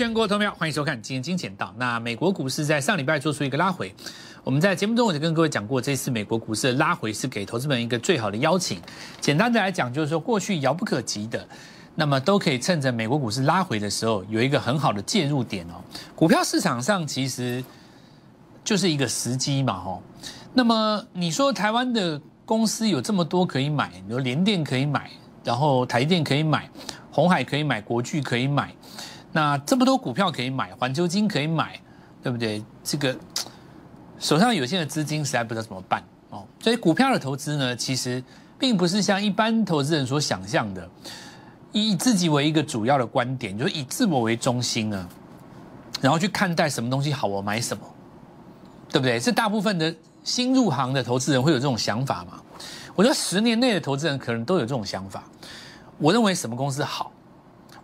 全国投票，欢迎收看今天金钱道。那美国股市在上礼拜做出一个拉回，我们在节目中我就跟各位讲过，这次美国股市的拉回是给投资们一个最好的邀请。简单的来讲，就是说过去遥不可及的，那么都可以趁着美国股市拉回的时候，有一个很好的介入点哦。股票市场上其实就是一个时机嘛，哦。那么你说台湾的公司有这么多可以买，有联电可以买，然后台电可以买，红海可以买，国巨可以买。那这么多股票可以买，环球金可以买，对不对？这个手上有限的资金实在不知道怎么办哦。所以股票的投资呢，其实并不是像一般投资人所想象的，以自己为一个主要的观点，就是以自我为中心啊，然后去看待什么东西好，我买什么，对不对？是大部分的新入行的投资人会有这种想法嘛？我觉得十年内的投资人可能都有这种想法。我认为什么公司好？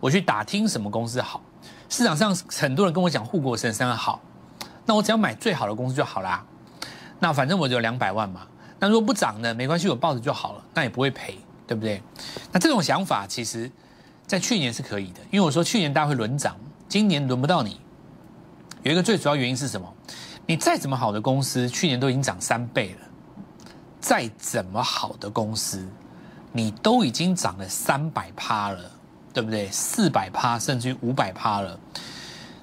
我去打听什么公司好，市场上很多人跟我讲护国神山好，那我只要买最好的公司就好啦。那反正我只有两百万嘛，那如果不涨呢，没关系，我抱着就好了，那也不会赔，对不对？那这种想法其实，在去年是可以的，因为我说去年大家会轮涨，今年轮不到你。有一个最主要原因是什么？你再怎么好的公司，去年都已经涨三倍了，再怎么好的公司，你都已经涨了三百趴了。对不对？四百趴甚至于五百趴了。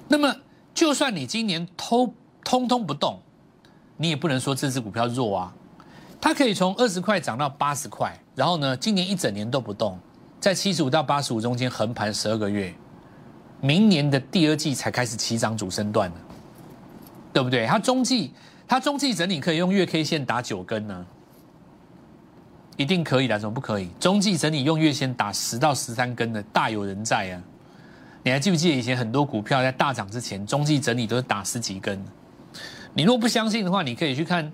那么，就算你今年通通通不动，你也不能说这只股票弱啊。它可以从二十块涨到八十块，然后呢，今年一整年都不动，在七十五到八十五中间横盘十二个月，明年的第二季才开始起涨主升段呢，对不对？它中继它中继整理可以用月 K 线打九根呢。一定可以的，怎么不可以？中继整理用月线打十到十三根的，大有人在啊！你还记不记得以前很多股票在大涨之前，中继整理都是打十几根？你若不相信的话，你可以去看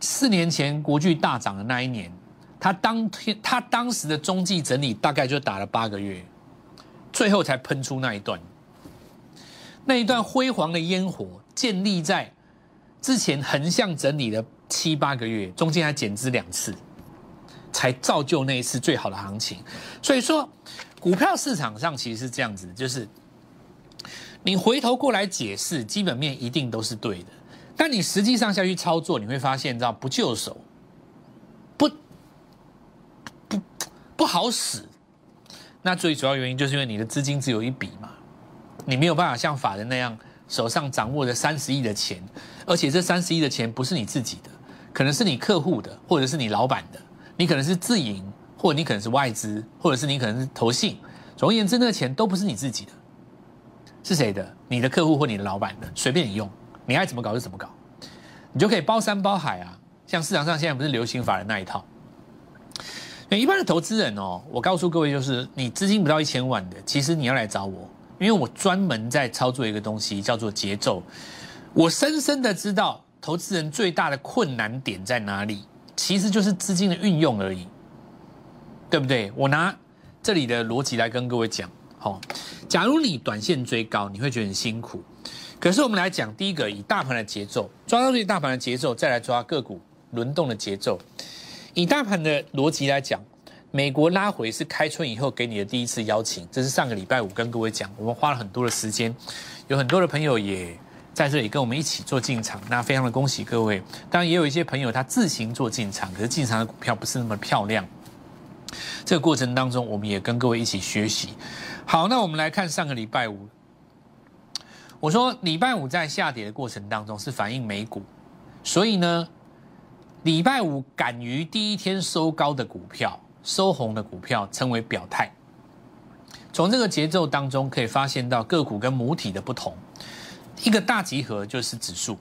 四年前国巨大涨的那一年，他当天他当时的中继整理大概就打了八个月，最后才喷出那一段，那一段辉煌的烟火建立在之前横向整理的。七八个月，中间还减资两次，才造就那一次最好的行情。所以说，股票市场上其实是这样子，就是你回头过来解释基本面一定都是对的，但你实际上下去操作，你会发现，知道不就手，不不不好使。那最主要原因就是因为你的资金只有一笔嘛，你没有办法像法人那样手上掌握着三十亿的钱，而且这三十亿的钱不是你自己的。可能是你客户的，或者是你老板的，你可能是自营，或者你可能是外资，或者是你可能是投信。总而言之，那个钱都不是你自己的，是谁的？你的客户或你的老板的，随便你用，你爱怎么搞就怎么搞，你就可以包山包海啊！像市场上现在不是流行法人那一套。一般的投资人哦，我告诉各位，就是你资金不到一千万的，其实你要来找我，因为我专门在操作一个东西，叫做节奏。我深深的知道。投资人最大的困难点在哪里？其实就是资金的运用而已，对不对？我拿这里的逻辑来跟各位讲。好，假如你短线追高，你会觉得很辛苦。可是我们来讲，第一个以大盘的节奏抓到这大盘的节奏，再来抓个股轮动的节奏。以大盘的逻辑来讲，美国拉回是开春以后给你的第一次邀请，这是上个礼拜五跟各位讲，我们花了很多的时间，有很多的朋友也。在这里跟我们一起做进场，那非常的恭喜各位。当然也有一些朋友他自行做进场，可是进场的股票不是那么漂亮。这个过程当中，我们也跟各位一起学习。好，那我们来看上个礼拜五，我说礼拜五在下跌的过程当中是反映美股，所以呢，礼拜五敢于第一天收高的股票、收红的股票称为表态。从这个节奏当中可以发现到个股跟母体的不同。一个大集合就是指数，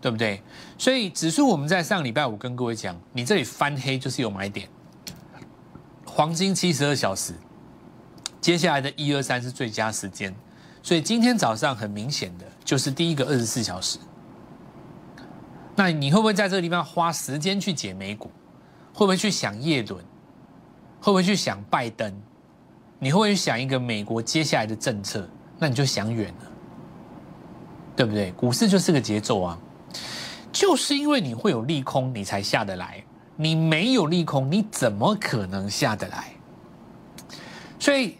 对不对？所以指数我们在上礼拜五跟各位讲，你这里翻黑就是有买点，黄金七十二小时，接下来的一二三是最佳时间，所以今天早上很明显的就是第一个二十四小时。那你会不会在这个地方花时间去解美股？会不会去想叶伦？会不会去想拜登？你会不会去想一个美国接下来的政策？那你就想远了。对不对？股市就是个节奏啊，就是因为你会有利空，你才下得来。你没有利空，你怎么可能下得来？所以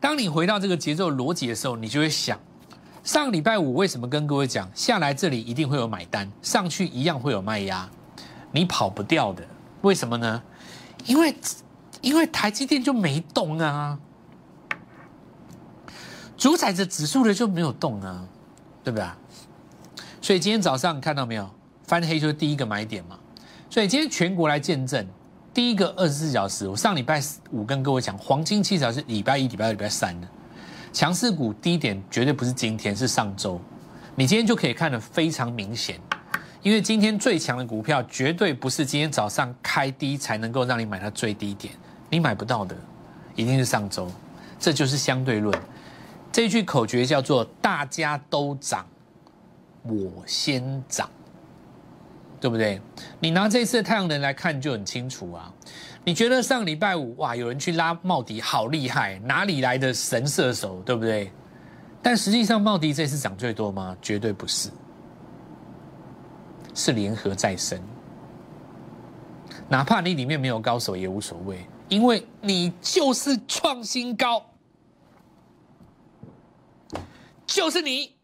当你回到这个节奏逻辑的时候，你就会想，上礼拜五为什么跟各位讲下来这里一定会有买单，上去一样会有卖压，你跑不掉的。为什么呢？因为因为台积电就没动啊，主宰着指数的就没有动啊，对不对？所以今天早上看到没有，翻黑就是第一个买点嘛。所以今天全国来见证。第一个二十四小时，我上礼拜五跟各位讲，黄金七条是礼拜一、礼拜二、礼拜三的强势股低点，绝对不是今天，是上周。你今天就可以看得非常明显，因为今天最强的股票绝对不是今天早上开低才能够让你买到最低点，你买不到的，一定是上周。这就是相对论。这句口诀叫做“大家都涨，我先涨”。对不对？你拿这次太阳能来看就很清楚啊。你觉得上礼拜五哇，有人去拉茂迪，好厉害，哪里来的神射手，对不对？但实际上茂迪这次涨最多吗？绝对不是，是联合再生。哪怕你里面没有高手也无所谓，因为你就是创新高，就是你。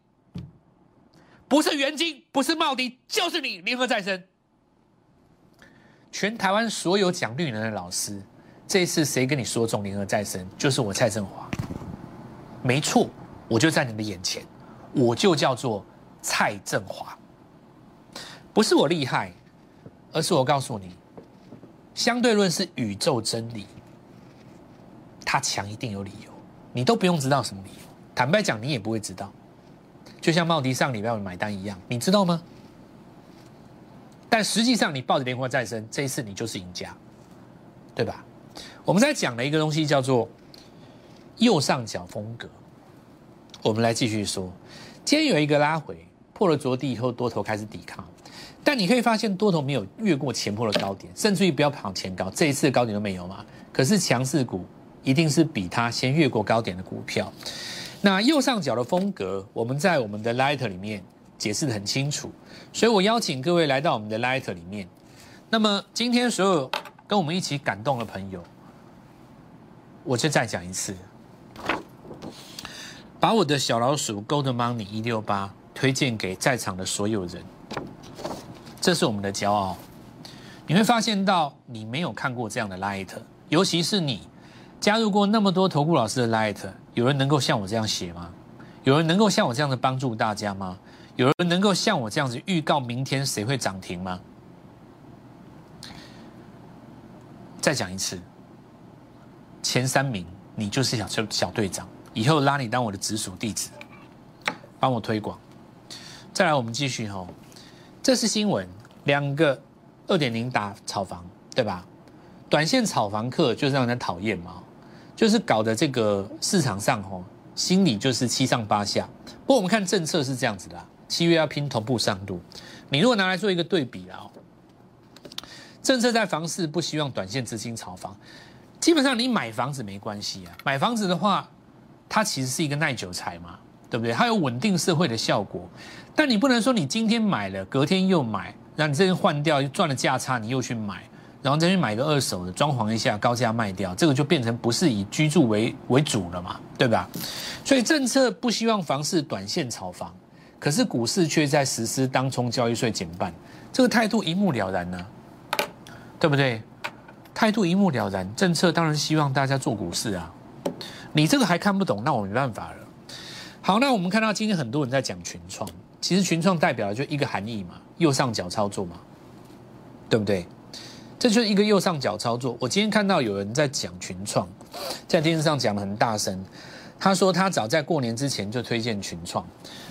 不是元金，不是茂迪，就是你联合再生。全台湾所有讲绿能的老师，这一次谁跟你说中联合再生？就是我蔡振华，没错，我就在你的眼前，我就叫做蔡振华。不是我厉害，而是我告诉你，相对论是宇宙真理，他强一定有理由，你都不用知道什么理由。坦白讲，你也不会知道。就像茂迪上礼拜五买单一样，你知道吗？但实际上，你抱着莲花再生，这一次你就是赢家，对吧？我们在讲的一个东西叫做右上角风格。我们来继续说，今天有一个拉回，破了着地以后，多头开始抵抗。但你可以发现，多头没有越过前破的高点，甚至于不要跑前高，这一次的高点都没有嘛。可是强势股一定是比它先越过高点的股票。那右上角的风格，我们在我们的 Light 里面解释的很清楚，所以我邀请各位来到我们的 Light 里面。那么今天所有跟我们一起感动的朋友，我就再讲一次，把我的小老鼠 Gold Money 一六八推荐给在场的所有人，这是我们的骄傲。你会发现到你没有看过这样的 Light，尤其是你加入过那么多投顾老师的 Light。有人能够像我这样写吗？有人能够像我这样的帮助大家吗？有人能够像我这样子预告明天谁会涨停吗？再讲一次，前三名你就是小小小队长，以后拉你当我的直属弟子，帮我推广。再来，我们继续哈，这是新闻，两个二点零打炒房，对吧？短线炒房客就是让人讨厌嘛。就是搞的这个市场上吼，心里就是七上八下。不过我们看政策是这样子的，七月要拼同步上路。你如果拿来做一个对比啊，政策在房市不希望短线资金炒房，基本上你买房子没关系啊。买房子的话，它其实是一个耐久财嘛，对不对？它有稳定社会的效果。但你不能说你今天买了，隔天又买，让你这边换掉又，赚了价差，你又去买。然后再去买个二手的，装潢一下，高价卖掉，这个就变成不是以居住为为主了嘛，对吧？所以政策不希望房市短线炒房，可是股市却在实施当冲交易税减半，这个态度一目了然呢，对不对？态度一目了然，政策当然希望大家做股市啊，你这个还看不懂，那我没办法了。好，那我们看到今天很多人在讲群创，其实群创代表的就一个含义嘛，右上角操作嘛，对不对？这就是一个右上角操作。我今天看到有人在讲群创，在电视上讲的很大声。他说他早在过年之前就推荐群创。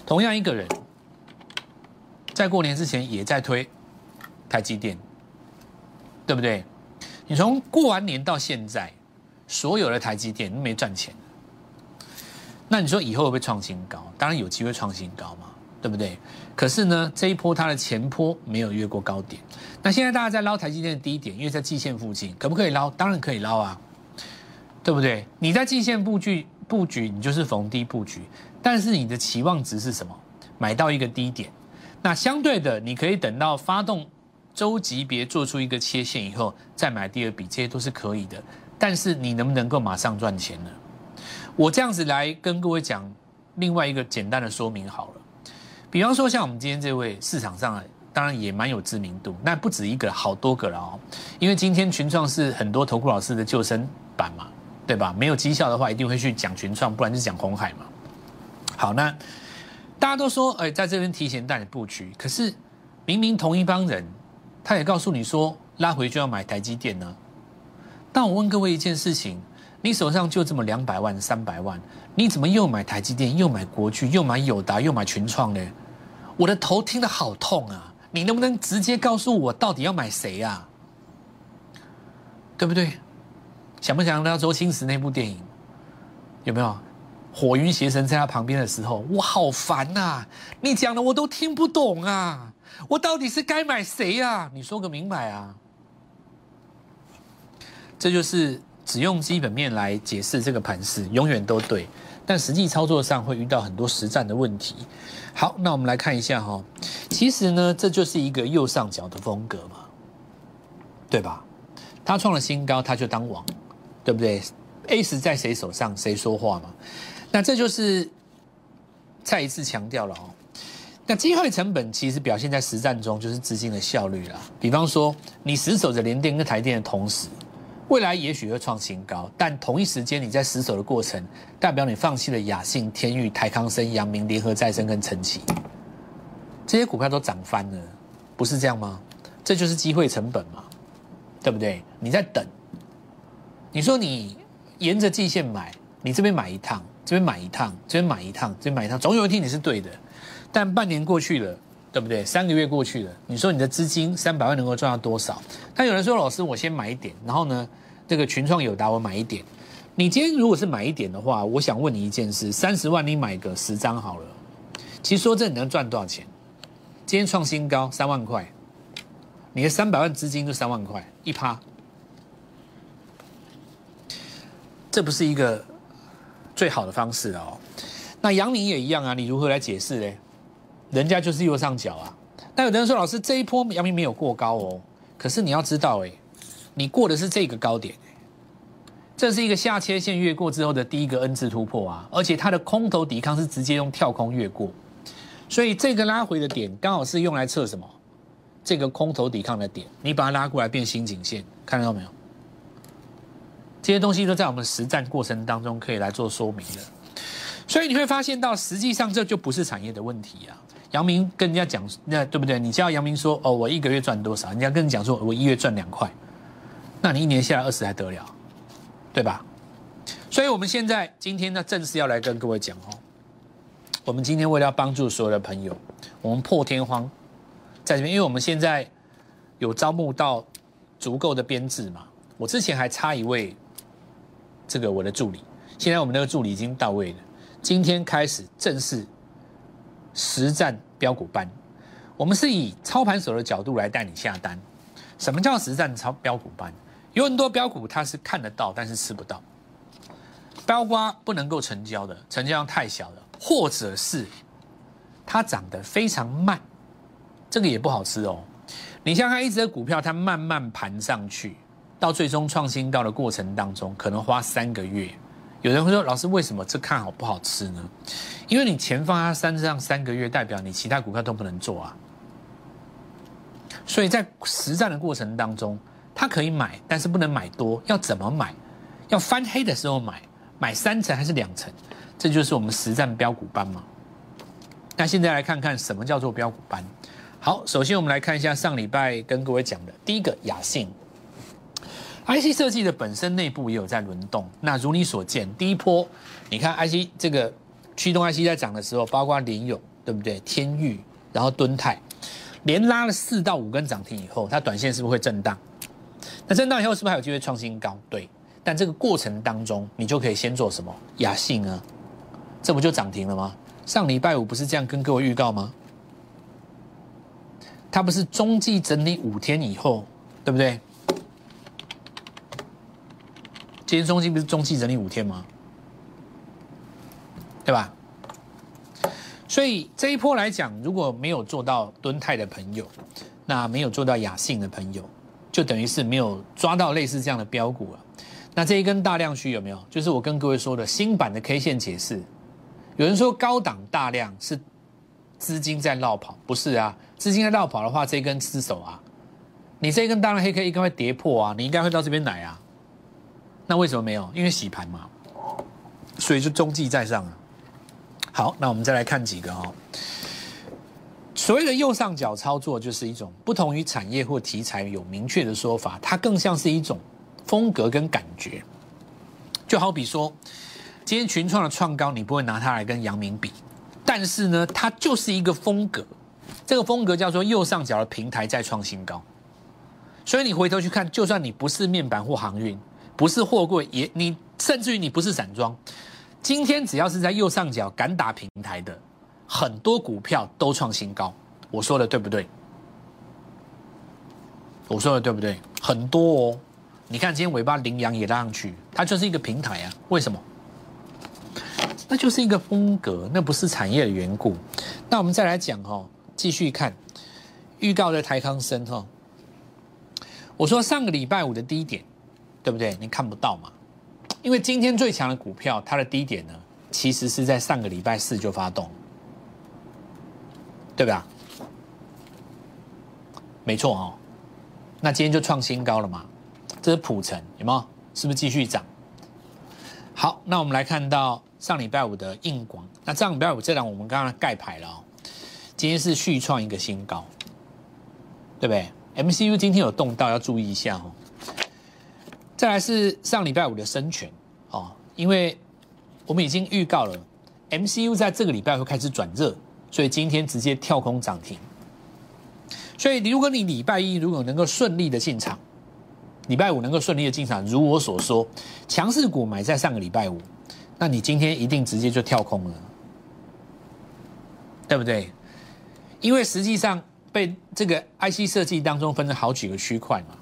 同样一个人，在过年之前也在推台积电，对不对？你从过完年到现在，所有的台积电都没赚钱。那你说以后会不会创新高？当然有机会创新高嘛。对不对？可是呢，这一波它的前坡没有越过高点。那现在大家在捞台积电的低点，因为在季线附近，可不可以捞？当然可以捞啊，对不对？你在季线布局布局，你就是逢低布局。但是你的期望值是什么？买到一个低点。那相对的，你可以等到发动周级别做出一个切线以后，再买第二笔，这些都是可以的。但是你能不能够马上赚钱呢？我这样子来跟各位讲另外一个简单的说明好了。比方说，像我们今天这位市场上，当然也蛮有知名度，那不止一个，好多个了哦。因为今天群创是很多投顾老师的救生板嘛，对吧？没有绩效的话，一定会去讲群创，不然就讲红海嘛。好，那大家都说，哎，在这边提前带你布局，可是明明同一帮人，他也告诉你说，拉回就要买台积电呢。但我问各位一件事情。你手上就这么两百万、三百万，你怎么又买台积电、又买国巨、又买友达、又买群创呢？我的头听得好痛啊！你能不能直接告诉我，到底要买谁啊？对不对？想不想到周星驰那部电影？有没有火云邪神在他旁边的时候，我好烦呐！你讲的我都听不懂啊！我到底是该买谁啊？你说个明白啊！这就是。只用基本面来解释这个盘势，永远都对，但实际操作上会遇到很多实战的问题。好，那我们来看一下哈，其实呢，这就是一个右上角的风格嘛，对吧？它创了新高，它就当王，对不对？A 十在谁手上，谁说话嘛？那这就是再一次强调了哦。那机会成本其实表现在实战中，就是资金的效率啦。比方说，你死守着联电跟台电的同时。未来也许会创新高，但同一时间你在死守的过程，代表你放弃了雅信、天域、台康生、阳明、联合再生跟晨起，这些股票都涨翻了，不是这样吗？这就是机会成本嘛，对不对？你在等，你说你沿着季线买，你这边买一趟，这边买一趟，这边买一趟，这边买一趟，总有一天你是对的。但半年过去了，对不对？三个月过去了，你说你的资金三百万能够赚到多少？他有人说：“老师，我先买一点，然后呢，这个群创有达我买一点。你今天如果是买一点的话，我想问你一件事：三十万你买个十张好了。其实说这你能赚多少钱？今天创新高三万块，你的三百万资金就三万块一趴，这不是一个最好的方式哦。那杨明也一样啊，你如何来解释嘞？人家就是右上角啊。那有的人说，老师这一波杨明没有过高哦。可是你要知道，哎，你过的是这个高点，这是一个下切线越过之后的第一个 N 字突破啊，而且它的空头抵抗是直接用跳空越过，所以这个拉回的点刚好是用来测什么？这个空头抵抗的点，你把它拉过来变新颈线，看到没有？这些东西都在我们实战过程当中可以来做说明的，所以你会发现到，实际上这就不是产业的问题啊。杨明跟人家讲，那对不对？你叫杨明说，哦，我一个月赚多少？人家跟你讲说，我一月赚两块，那你一年下来二十还得了，对吧？所以，我们现在今天呢，正式要来跟各位讲哦，我们今天为了要帮助所有的朋友，我们破天荒在这边，因为我们现在有招募到足够的编制嘛。我之前还差一位，这个我的助理，现在我们那个助理已经到位了，今天开始正式。实战标股班，我们是以操盘手的角度来带你下单。什么叫实战操标股班？有很多标股它是看得到，但是吃不到。标瓜不能够成交的，成交量太小了，或者是它涨得非常慢，这个也不好吃哦。你像它一只股票，它慢慢盘上去，到最终创新高的过程当中，可能花三个月。有人会说：“老师，为什么这看好不好吃呢？”因为你钱放在三上三个月，代表你其他股票都不能做啊。所以在实战的过程当中，他可以买，但是不能买多。要怎么买？要翻黑的时候买，买三层还是两层？这就是我们实战标股班嘛。那现在来看看什么叫做标股班。好，首先我们来看一下上礼拜跟各位讲的第一个雅信，IC 设计的本身内部也有在轮动。那如你所见，第一波，你看 IC 这个。驱动 IC 在涨的时候，包括联勇，对不对？天域，然后敦泰，连拉了四到五根涨停以后，它短线是不是会震荡？那震荡以后是不是还有机会创新高？对。但这个过程当中，你就可以先做什么？雅信啊，这不就涨停了吗？上礼拜五不是这样跟各位预告吗？它不是中继整理五天以后，对不对？今天中继不是中期整理五天吗？对吧？所以这一波来讲，如果没有做到敦泰的朋友，那没有做到雅信的朋友，就等于是没有抓到类似这样的标股了。那这一根大量区有没有？就是我跟各位说的新版的 K 线解释。有人说高档大量是资金在绕跑，不是啊？资金在绕跑的话，这一根失手啊，你这一根大量黑 K 应该会跌破啊，你应该会到这边来啊。那为什么没有？因为洗盘嘛，所以就中继在上啊。好，那我们再来看几个哦。所谓的右上角操作，就是一种不同于产业或题材有明确的说法，它更像是一种风格跟感觉。就好比说。今天群创的创高，你不会拿它来跟阳明比，但是呢，它就是一个风格，这个风格叫做右上角的平台再创新高。所以你回头去看，就算你不是面板或航运，不是货柜，也你甚至于你不是散装，今天只要是在右上角敢打平台的，很多股票都创新高。我说的对不对？我说的对不对？很多哦，你看今天尾巴羚羊也拉上去，它就是一个平台啊。为什么？那就是一个风格，那不是产业的缘故。那我们再来讲哈，继续看预告的台康生哈。我说上个礼拜五的低点，对不对？你看不到嘛？因为今天最强的股票，它的低点呢，其实是在上个礼拜四就发动，对吧？没错哦。那今天就创新高了嘛？这是普成，有没有？是不是继续涨？好，那我们来看到。上礼拜五的硬广，那上礼拜五这档我们刚刚盖牌了哦，今天是续创一个新高，对不对？MCU 今天有动到，要注意一下哦。再来是上礼拜五的深全哦，因为我们已经预告了 MCU 在这个礼拜会开始转热，所以今天直接跳空涨停。所以如果你礼拜一如果能够顺利的进场，礼拜五能够顺利的进场，如我所说，强势股买在上个礼拜五。那你今天一定直接就跳空了，对不对？因为实际上被这个 IC 设计当中分成好几个区块嘛。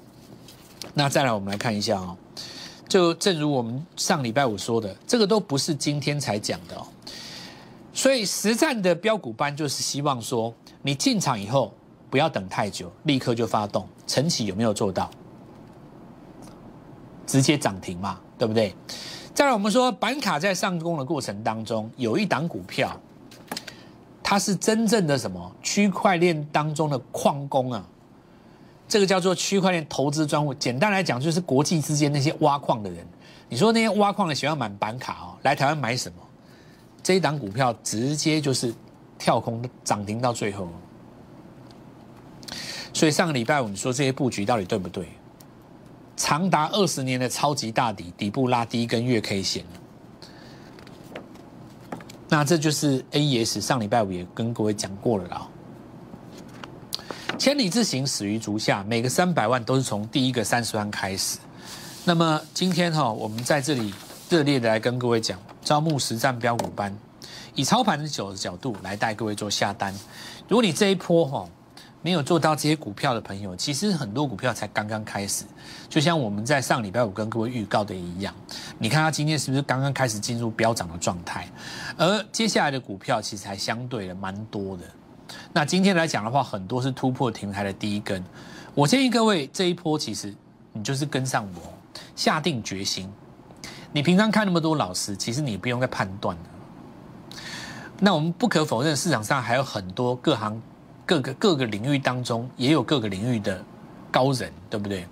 那再来我们来看一下哦，就正如我们上礼拜五说的，这个都不是今天才讲的哦。所以实战的标股班就是希望说，你进场以后不要等太久，立刻就发动。晨起有没有做到？直接涨停嘛，对不对？再来，我们说板卡在上攻的过程当中，有一档股票，它是真正的什么区块链当中的矿工啊？这个叫做区块链投资专户。简单来讲，就是国际之间那些挖矿的人。你说那些挖矿的喜欢买板卡哦，来台湾买什么？这一档股票直接就是跳空涨停到最后。所以上个礼拜五你说这些布局到底对不对？长达二十年的超级大底，底部拉低一根月 K 线那这就是 AES 上礼拜五也跟各位讲过了啦。千里之行，始于足下，每个三百万都是从第一个三十万开始。那么今天哈，我们在这里热烈的来跟各位讲，招募实战标股班，以操盘的角角度来带各位做下单。如果你这一波哈。没有做到这些股票的朋友，其实很多股票才刚刚开始。就像我们在上礼拜五跟各位预告的一样，你看它今天是不是刚刚开始进入飙涨的状态？而接下来的股票其实还相对的蛮多的。那今天来讲的话，很多是突破停台的第一根。我建议各位这一波，其实你就是跟上我，下定决心。你平常看那么多老师，其实你不用再判断了。那我们不可否认，市场上还有很多各行。各个各个领域当中也有各个领域的高人，对不对？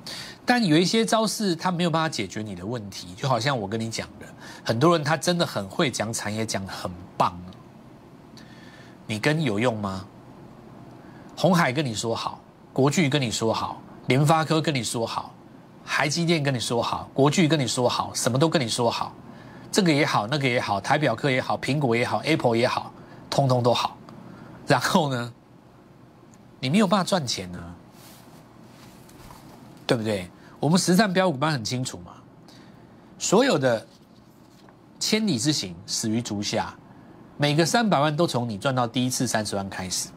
但有一些招式他没有办法解决你的问题，就好像我跟你讲的，很多人他真的很会讲产业，讲的很棒，你跟有用吗？红海跟你说好，国巨跟你说好，联发科跟你说好，台积电跟你说好，国巨跟你说好，什么都跟你说好，这个也好，那个也好，台表科也好，苹果也好，Apple 也好，通通都好，然后呢？你没有办法赚钱呢，对不对？我们实战标股班很清楚嘛，所有的千里之行始于足下，每个三百万都从你赚到第一次三十万开始，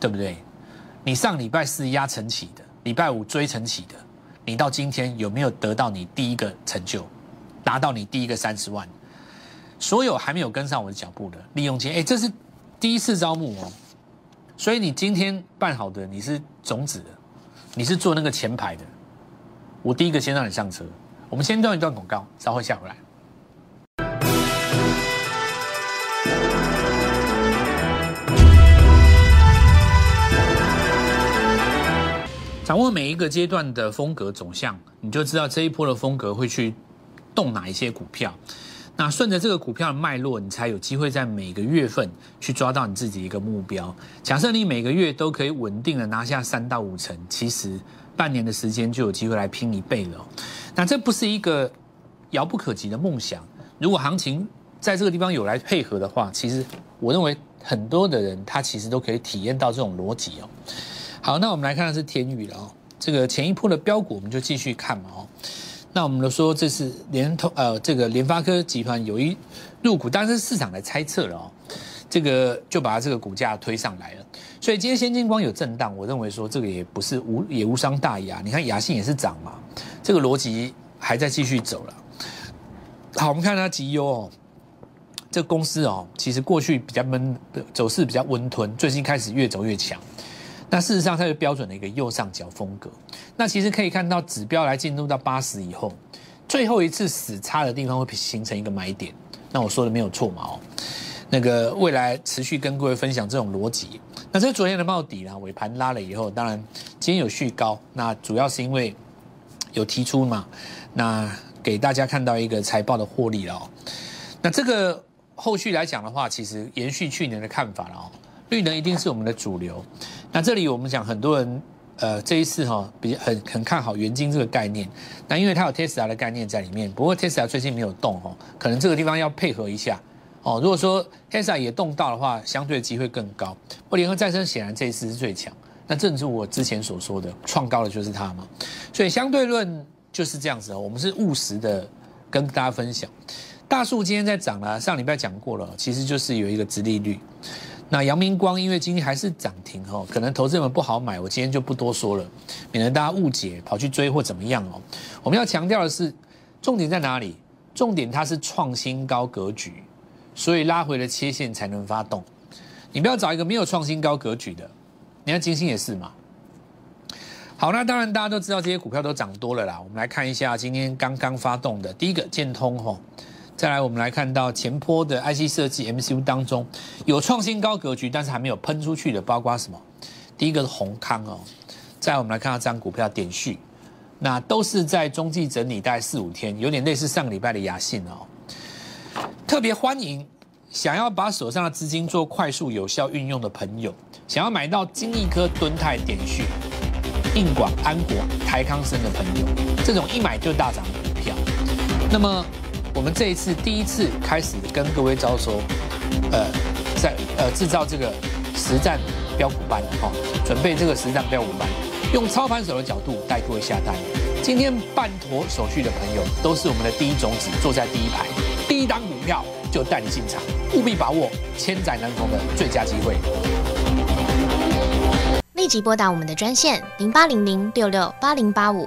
对不对？你上礼拜四压晨起的，礼拜五追晨起的，你到今天有没有得到你第一个成就，达到你第一个三十万？所有还没有跟上我的脚步的，利用金，哎，这是第一次招募哦。所以你今天办好的，你是种子的，你是做那个前排的，我第一个先让你上车，我们先断一段广告，稍后下回来。掌握每一个阶段的风格走向，你就知道这一波的风格会去动哪一些股票。那顺着这个股票的脉络，你才有机会在每个月份去抓到你自己一个目标。假设你每个月都可以稳定的拿下三到五成，其实半年的时间就有机会来拼一倍了。那这不是一个遥不可及的梦想。如果行情在这个地方有来配合的话，其实我认为很多的人他其实都可以体验到这种逻辑哦。好，那我们来看的是天宇了哦。这个前一波的标股，我们就继续看嘛哦。那我们都说这是联通呃，这个联发科集团有一入股，但是市场来猜测了哦。这个就把它这个股价推上来了。所以今天先进光有震荡，我认为说这个也不是无也无伤大雅。你看雅信也是涨嘛，这个逻辑还在继续走了。好，我们看它绩优哦，这公司哦，其实过去比较闷，走势比较温吞，最近开始越走越强。那事实上，它是标准的一个右上角风格。那其实可以看到，指标来进入到八十以后，最后一次死叉的地方会形成一个买点。那我说的没有错嘛？哦，那个未来持续跟各位分享这种逻辑。那这昨天的帽底啦，尾盘拉了以后，当然今天有续高。那主要是因为有提出嘛，那给大家看到一个财报的获利了哦。那这个后续来讲的话，其实延续去年的看法了哦。绿能一定是我们的主流。那这里我们讲很多人，呃，这一次哈比较很很看好元晶这个概念。那因为它有 Tesla 的概念在里面，不过 Tesla 最近没有动哦，可能这个地方要配合一下哦。如果说 Tesla 也动到的话，相对机会更高。不联合再生显然这一次是最强。那正如我之前所说的，创高的就是它嘛。所以相对论就是这样子哦。我们是务实的跟大家分享。大树今天在涨了，上礼拜讲过了，其实就是有一个直利率。那阳明光因为今天还是涨停哦，可能投资人不好买，我今天就不多说了，免得大家误解跑去追或怎么样哦。我们要强调的是，重点在哪里？重点它是创新高格局，所以拉回了切线才能发动。你不要找一个没有创新高格局的，你看金星也是嘛。好，那当然大家都知道这些股票都涨多了啦。我们来看一下今天刚刚发动的第一个建通吼。再来，我们来看到前坡的 IC 设计 MCU 当中有创新高格局，但是还没有喷出去的，包括什么？第一个是宏康哦。再来，我们来看到这张股票点序，那都是在中继整理大概四五天，有点类似上个礼拜的雅信哦。特别欢迎想要把手上的资金做快速有效运用的朋友，想要买到金益科、敦泰、点序、硬广、安国、台康生的朋友，这种一买就大涨的股票，那么。们这一次第一次开始跟各位招收，呃，在呃制造这个实战标股班哈，准备这个实战标股班，用操盘手的角度带各位下单。今天办妥手续的朋友都是我们的第一种子，坐在第一排，第一档股票就带你进场，务必把握千载难逢的最佳机会。立即拨打我们的专线零八零零六六八零八五。